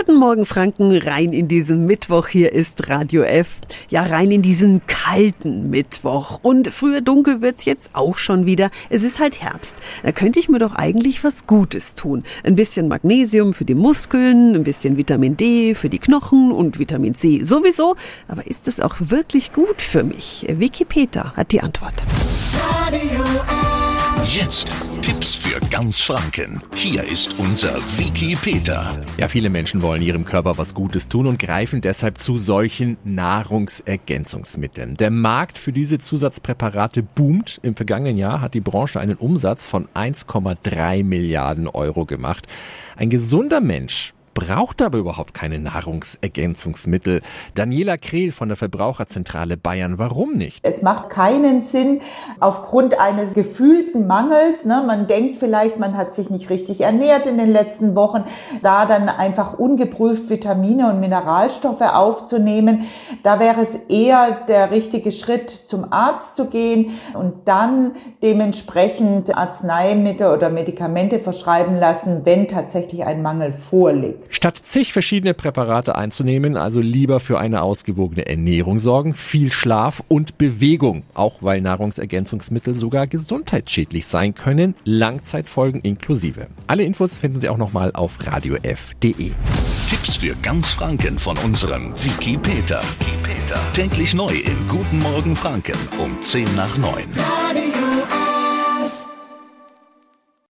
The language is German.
Guten Morgen, Franken. Rein in diesen Mittwoch. Hier ist Radio F. Ja, rein in diesen kalten Mittwoch. Und früher dunkel wird's jetzt auch schon wieder. Es ist halt Herbst. Da könnte ich mir doch eigentlich was Gutes tun. Ein bisschen Magnesium für die Muskeln, ein bisschen Vitamin D für die Knochen und Vitamin C sowieso. Aber ist es auch wirklich gut für mich? Peter hat die Antwort. Radio F. Jetzt Tipps für ganz Franken. Hier ist unser Wiki Peter. Ja, viele Menschen wollen ihrem Körper was Gutes tun und greifen deshalb zu solchen Nahrungsergänzungsmitteln. Der Markt für diese Zusatzpräparate boomt. Im vergangenen Jahr hat die Branche einen Umsatz von 1,3 Milliarden Euro gemacht. Ein gesunder Mensch braucht aber überhaupt keine Nahrungsergänzungsmittel. Daniela Krehl von der Verbraucherzentrale Bayern, warum nicht? Es macht keinen Sinn aufgrund eines gefühlten Mangels. Ne, man denkt vielleicht, man hat sich nicht richtig ernährt in den letzten Wochen, da dann einfach ungeprüft Vitamine und Mineralstoffe aufzunehmen. Da wäre es eher der richtige Schritt, zum Arzt zu gehen und dann dementsprechend Arzneimittel oder Medikamente verschreiben lassen, wenn tatsächlich ein Mangel vorliegt. Statt zig verschiedene Präparate einzunehmen, also lieber für eine ausgewogene Ernährung sorgen, viel Schlaf und Bewegung, auch weil Nahrungsergänzungsmittel sogar gesundheitsschädlich sein können, Langzeitfolgen inklusive. Alle Infos finden Sie auch nochmal auf radiof.de. Tipps für ganz Franken von unserem Wiki Peter. Wiki Peter. Täglich neu im Guten Morgen Franken um 10 nach 9. Radio